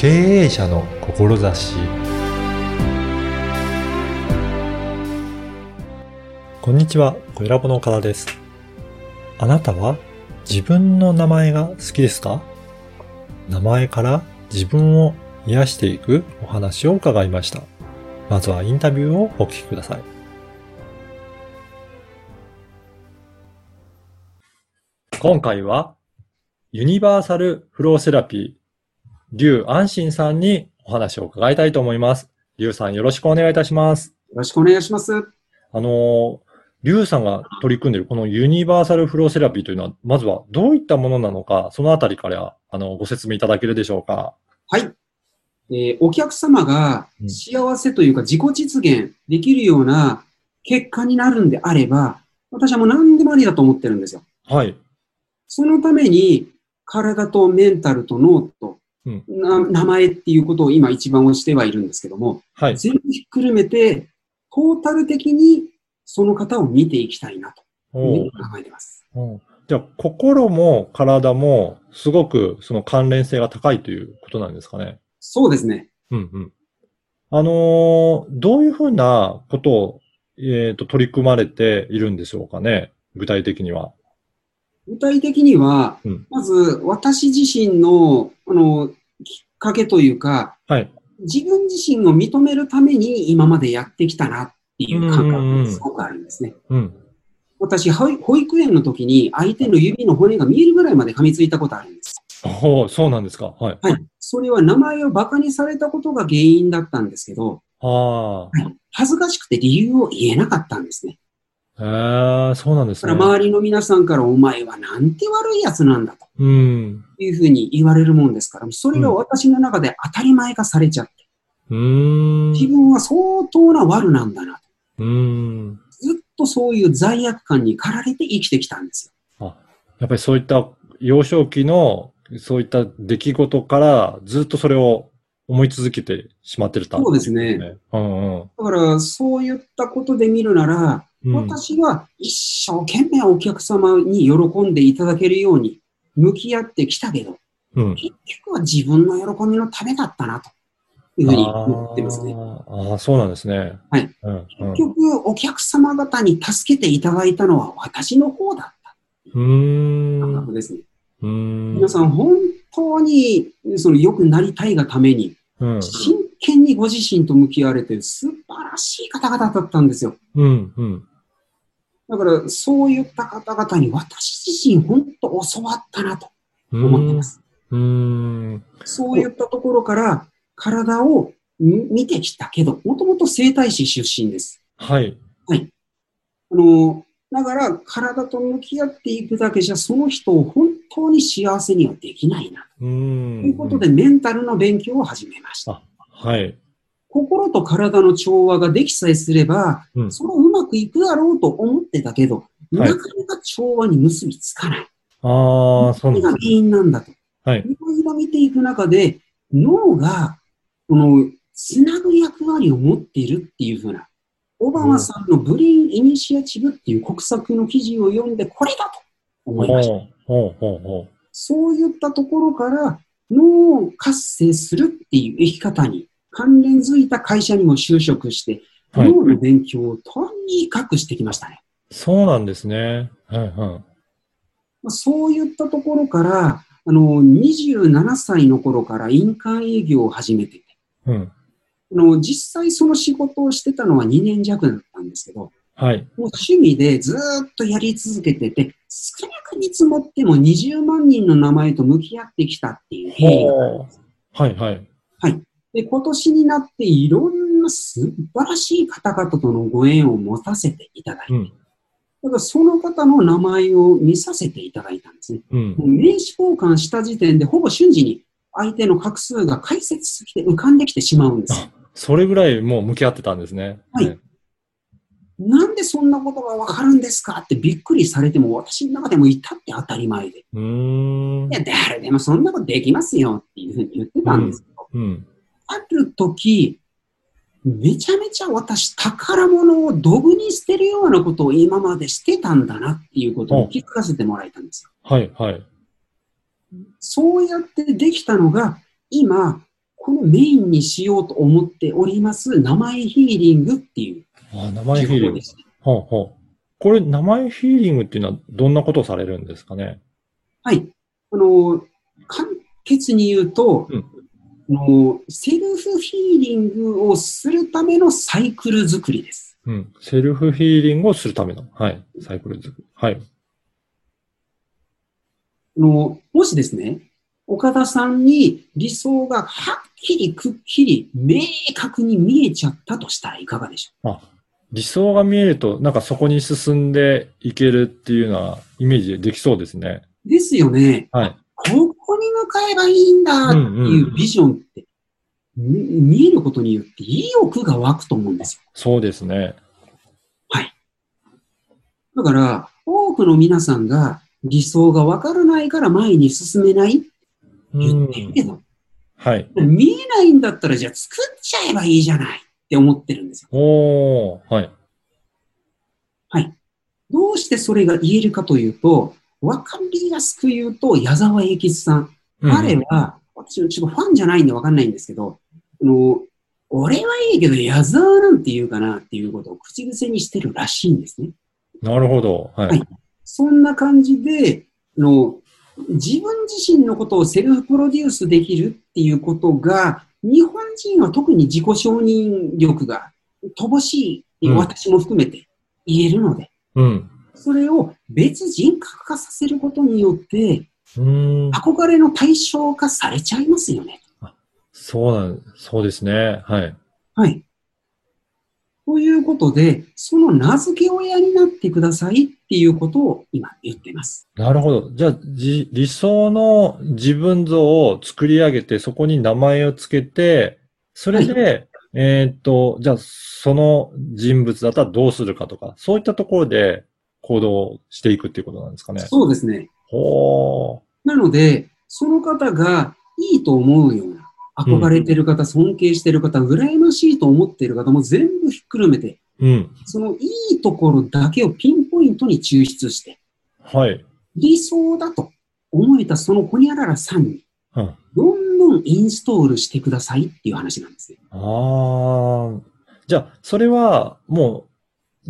経営者の志こんにちは、小ラボの岡田です。あなたは自分の名前が好きですか？名前から自分を癒していくお話を伺いました。まずはインタビューをお聞きください。今回はユニバーサルフローセラピー、リュウ・アンシンさんにお話を伺いたいと思います。リュウさんよろしくお願いいたします。よろしくお願いします。あの、リュウさんが取り組んでいるこのユニバーサルフローセラピーというのは、まずはどういったものなのか、そのあたりからあのご説明いただけるでしょうか。はい。えー、お客様が幸せというか自己実現できるような結果になるんであれば、私はもう何でもありだと思ってるんですよ。はい。そのために、体とメンタルと脳と、うん、名前っていうことを今一番推してはいるんですけども、はい、全部ひっくるめて、トータル的にその方を見ていきたいなと考えてます。じゃあ、心も体もすごくその関連性が高いということなんですかね。そうですね。うんうん。あのー、どういうふうなことを、えっ、ー、と、取り組まれているんでしょうかね。具体的には。具体的には、うん、まず私自身の、あの、きっかけというか、はい、自分自身を認めるために今までやってきたなっていう感覚がすごくあるんですね。うん、私、保育園の時に相手の指の骨が見えるぐらいまで噛みついたことあるんです。おそうなんですか。はい。はい。それは名前を馬鹿にされたことが原因だったんですけど、はい、恥ずかしくて理由を言えなかったんですね。そうなんですね。周りの皆さんからお前はなんて悪い奴なんだと。うん。いうふうに言われるもんですから、それが私の中で当たり前化されちゃって。うん。自分は相当な悪なんだなと。うん。ずっとそういう罪悪感に駆られて生きてきたんですよ。あ、やっぱりそういった幼少期のそういった出来事からずっとそれを思い続けてしまってるた、ね、そうですね。うんうん、だから、そういったことで見るなら、私は一生懸命お客様に喜んでいただけるように向き合ってきたけど、うん、結局は自分の喜びのためだったなというふうに思ってますね。ああ、そうなんですね。はい、うんうん、結局、お客様方に助けていただいたのは私の方だった。ういう感覚ですね。うん。皆さん本当にその良くなりたいがために、真剣にご自身と向き合われて素晴らしい方々だったんですよ。うんうんだから、そういった方々に私自身本当教わったなと思ってます。うんそういったところから体を見てきたけど、もともと生体師出身です。はい。はい。あの、だから体と向き合っていくだけじゃその人を本当に幸せにはできないな。ということでメンタルの勉強を始めました。はい。心と体の調和ができさえすれば、うん、そのうまくいくだろうと思ってたけど、なかなか調和に結びつかない。ああ、そうなん。が原因なんだと。はい。いろいろ見ていく中で、脳が、この、つなぐ役割を持っているっていうふうな、オバマさんのブレインイニシアチブっていう国策の記事を読んで、これだと思いました。ほうほうほうそういったところから、脳を活性するっていう生き方に関連づいた会社にも就職して、脳の勉強をとにかくしてきましたね。そうなんですね。はいはい。そういったところから、あの、27歳の頃から印鑑営業を始めてて、うん、あの実際その仕事をしてたのは2年弱だったんですけど、はい、もう趣味でずっとやり続けてて、少なく見積もっても20万人の名前と向き合ってきたっていう経緯があるんです。はいはい。はい。で、今年になっていろんな素晴らしい方々とのご縁を持たせていただいて、うん、だからその方の名前を見させていただいたんですね。うん、名刺交換した時点でほぼ瞬時に相手の画数が解説すぎて浮かんできてしまうんです。それぐらいもう向き合ってたんですね。はい。なんでそんなことがわかるんですかってびっくりされても、私の中でもいたって当たり前で。うんいや、誰でもそんなことできますよっていうふうに言ってたんですけど、うん、うんある時、めちゃめちゃ私、宝物をドブに捨てるようなことを今までしてたんだなっていうことを気づかせてもらえたんですよ。はい、はい。そうやってできたのが、今、このメインにしようと思っております名前ヒーリングっていう。あ名前ヒーリング。ほうほう。これ、名前ヒーリングっていうのはどんなことをされるんですかね？はい。あの、簡潔に言うと、うん、のセルフヒーリングをするためのサイクル作りです。うん。セルフヒーリングをするための、はい。サイクル作り。はい。の、もしですね、岡田さんに理想がはっきりくっきり明確に見えちゃったとしたらいかがでしょう？あ理想が見えると、なんかそこに進んでいけるっていうのはイメージできそうですね。ですよね。はい。ここに向かえばいいんだっていうビジョンって、見えることによって意欲が湧くと思うんですよ。そうですね。はい。だから、多くの皆さんが理想がわからないから前に進めない言ってるけど、はい。見えないんだったらじゃあ作っちゃえばいいじゃないって思ってるんですよ。おはい。はい。どうしてそれが言えるかというと、わかりやすく言うと、矢沢永吉さん。彼は、私ちょっとファンじゃないんでわかんないんですけど、あの、俺はいいけど矢沢なんて言うかなっていうことを口癖にしてるらしいんですね。なるほど。はい。はい、そんな感じで、の自分自身のことをセルフプロデュースできるっていうことが、日本人は特に自己承認力が乏しい、私も含めて言えるので、うん、それを別人格化させることによって、憧れの対象化されちゃいますよね。そうなん、そうですね。はい。はい。ということで、その名付け親になってくださいっていうことを今言ってます。なるほど。じゃあ、理想の自分像を作り上げて、そこに名前をつけて、それで、はい、えっと、じゃあ、その人物だったらどうするかとか、そういったところで行動していくっていうことなんですかね。そうですね。ほー。なので、その方がいいと思うような、憧れてる方、尊敬してる方、羨ましいと思っている方も全部ひっくるめて、うん、そのいいところだけをピンポイントに抽出して、はい。理想だと思えたそのホニャララさんに、どんどんインストールしてくださいっていう話なんですね。ああ。じゃあ、それはもう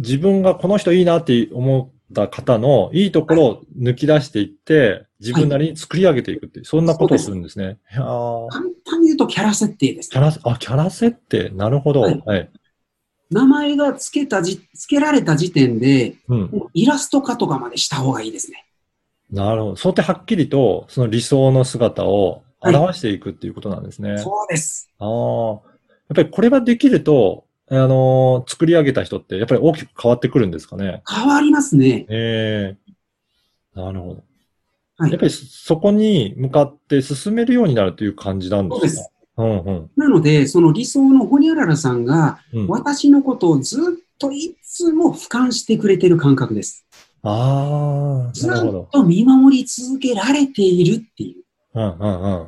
自分がこの人いいなって思った方のいいところを抜き出していって、自分なりに作り上げていくっていう、そんなことをするんですね。簡単に言うとキャラ設定です、ね、キャラ、あ、キャラ設定？なるほど。はい。はい、名前が付けたじ、付けられた時点で、うん、イラスト化とかまでした方がいいですね。なるほど。そうやってはっきりと、その理想の姿を表していくっていうことなんですね。はい、そうです。ああ。やっぱりこれができると、あのー、作り上げた人ってやっぱり大きく変わってくるんですかね？変わりますね。ええー、なるほど。はい、やっぱりそこに向かって進めるようになるという感じなんですか？そうです。うんうん、なので、その理想のホニャララさんが、私のことをずっといつも俯瞰してくれてる感覚です。ああ、ずっと見守り続けられているっていう。うんうんうん。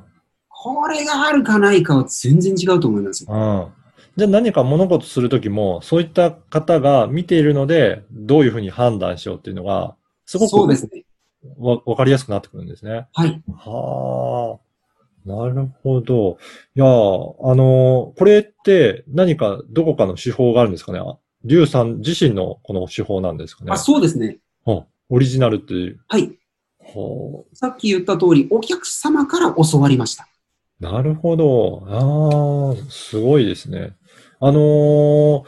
これがあるかないかは全然違うと思いますよ。うん。じゃあ何か物事するときも、そういった方が見ているので、どういうふうに判断しようっていうのが、すごくそうですね。わ、わかりやすくなってくるんですね。はい。はあ。なるほど。いやあのこれって何かどこかの手法があるんですかね？リュウさん自身のこの手法なんですかね？あ、そうですね。はオリジナルっていう。はい。はさっき言った通り、お客様から教わりました。なるほど。ああ、すごいですね。あのー、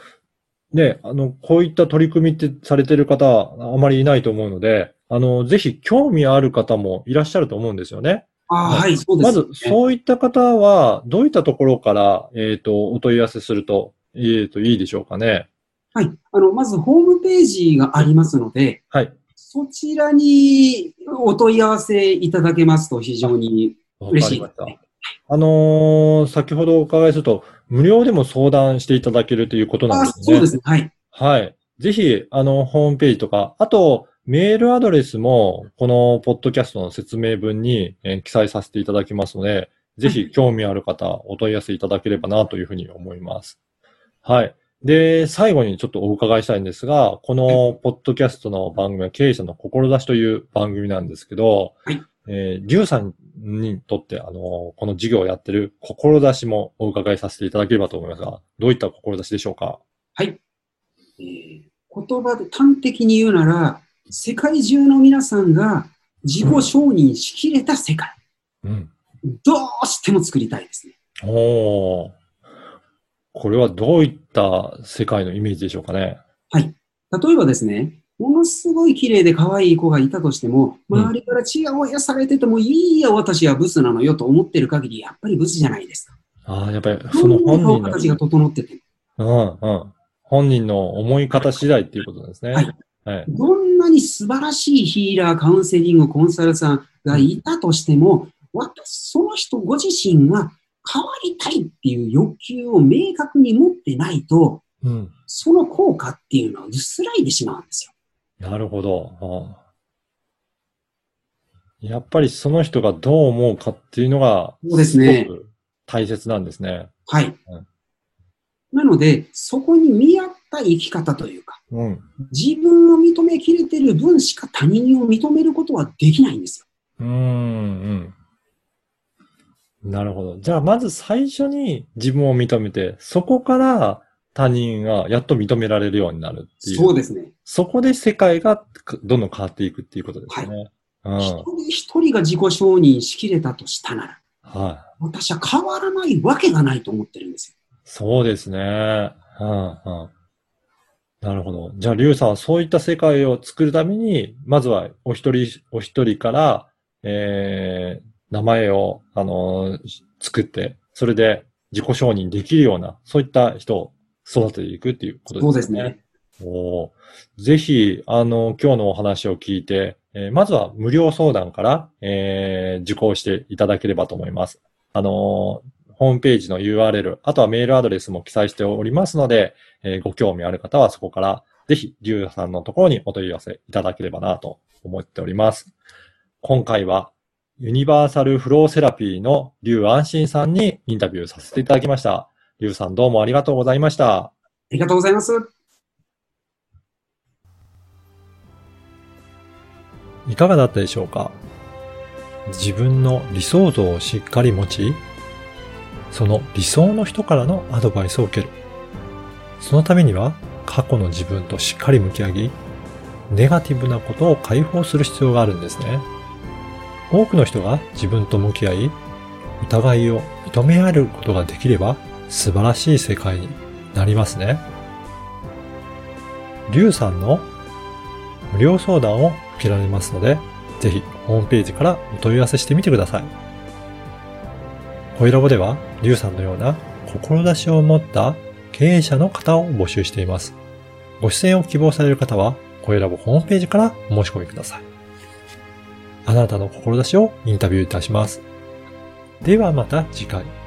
ね、あの、こういった取り組みってされてる方、あまりいないと思うので、あの、ぜひ興味ある方もいらっしゃると思うんですよね。あはい、そうです、ね、まず、そういった方は、どういったところから、えっ、ー、と、お問い合わせすると、えっ、ー、と、いいでしょうかね。はい。あの、まず、ホームページがありますので、はい。そちらにお問い合わせいただけますと非常に嬉しいですね。あのー、先ほどお伺いすると、無料でも相談していただけるということなんですね。そうですね。はい。はい。ぜひ、あの、ホームページとか、あと、メールアドレスも、このポッドキャストの説明文に、えー、記載させていただきますので、ぜひ興味ある方、お問い合わせいただければなというふうに思います。はい。で、最後にちょっとお伺いしたいんですが、このポッドキャストの番組は経営者の志という番組なんですけど、はい、えー、リュウさんにとって、あのーこの授業をやってる志もお伺いさせていただければと思いますが、どういった志でしょうか？はい。えー言葉で端的に言うなら、世界中の皆さんが自己承認しきれた世界、うん。どうしても作りたいですね。おー。これはどういった世界のイメージでしょうかね？例えばですね、ものすごい綺麗で可愛い子がいたとしても、うん周りからチヤホヤされててもいいや、私はブスなのよと思ってる限り、やっぱりブスじゃないですか。ああ、やっぱりその本人どんな顔形が整ってて、の、うんうん。本人の思い方次第っていうことですね。はい。はい。どんなに素晴らしいヒーラー、カウンセリング、コンサルさんがいたとしても、私、その人ご自身が変わりたいっていう欲求を明確に持ってないと、うん。その効果っていうのは薄らいでしまうんですよ。なるほど。うんやっぱりその人がどう思うかっていうのが、そうですねすごく大切なんですね。はいうん。なので、そこに見合った生き方というか、うん。自分を認めきれてる分しか他人を認めることはできないんですよ。うーん、うん。なるほど。じゃあ、まず最初に自分を認めて、そこから他人がやっと認められるようになるっていう。そうですね。そこで世界がどんどん変わっていくっていうことですね。うん。一人一人が自己承認しきれたとしたなら、はい。私は変わらないわけがないと思ってるんですよ。そうですね。うん、うん。なるほど。じゃあ、リュウさんはそういった世界を作るために、まずはお一人、お一人から、えー、名前を、あのー作って、それで自己承認できるような、そういった人を育てていくっていうことでね。そうですすね。おーぜひ、あの、今日のお話を聞いて、えーまずは無料相談から、えー受講していただければと思います。あのーホームページの URL、あとはメールアドレスも記載しておりますので、えーご興味ある方はそこから、ぜひ、リュウさんのところにお問い合わせいただければなと思っております。今回は、ユニバーサルフローセラピーのリュウ安心さんにインタビューさせていただきました。リュウさんどうもありがとうございました。ありがとうございます。いかがだったでしょうか？自分の理想像をしっかり持ち、その理想の人からのアドバイスを受ける。そのためには過去の自分としっかり向き合い、ネガティブなことを解放する必要があるんですね。多くの人が自分と向き合い、疑いを認め合えることができれば素晴らしい世界になりますね。リュウさんの無料相談を受けられますので、ぜひホームページからお問い合わせしてみてください。声ラボでは、リュウさんのような志を持った経営者の方を募集しています。ご出演を希望される方は、声ラボホームページからお申し込みください。あなたの志をインタビューいたします。ではまた次回。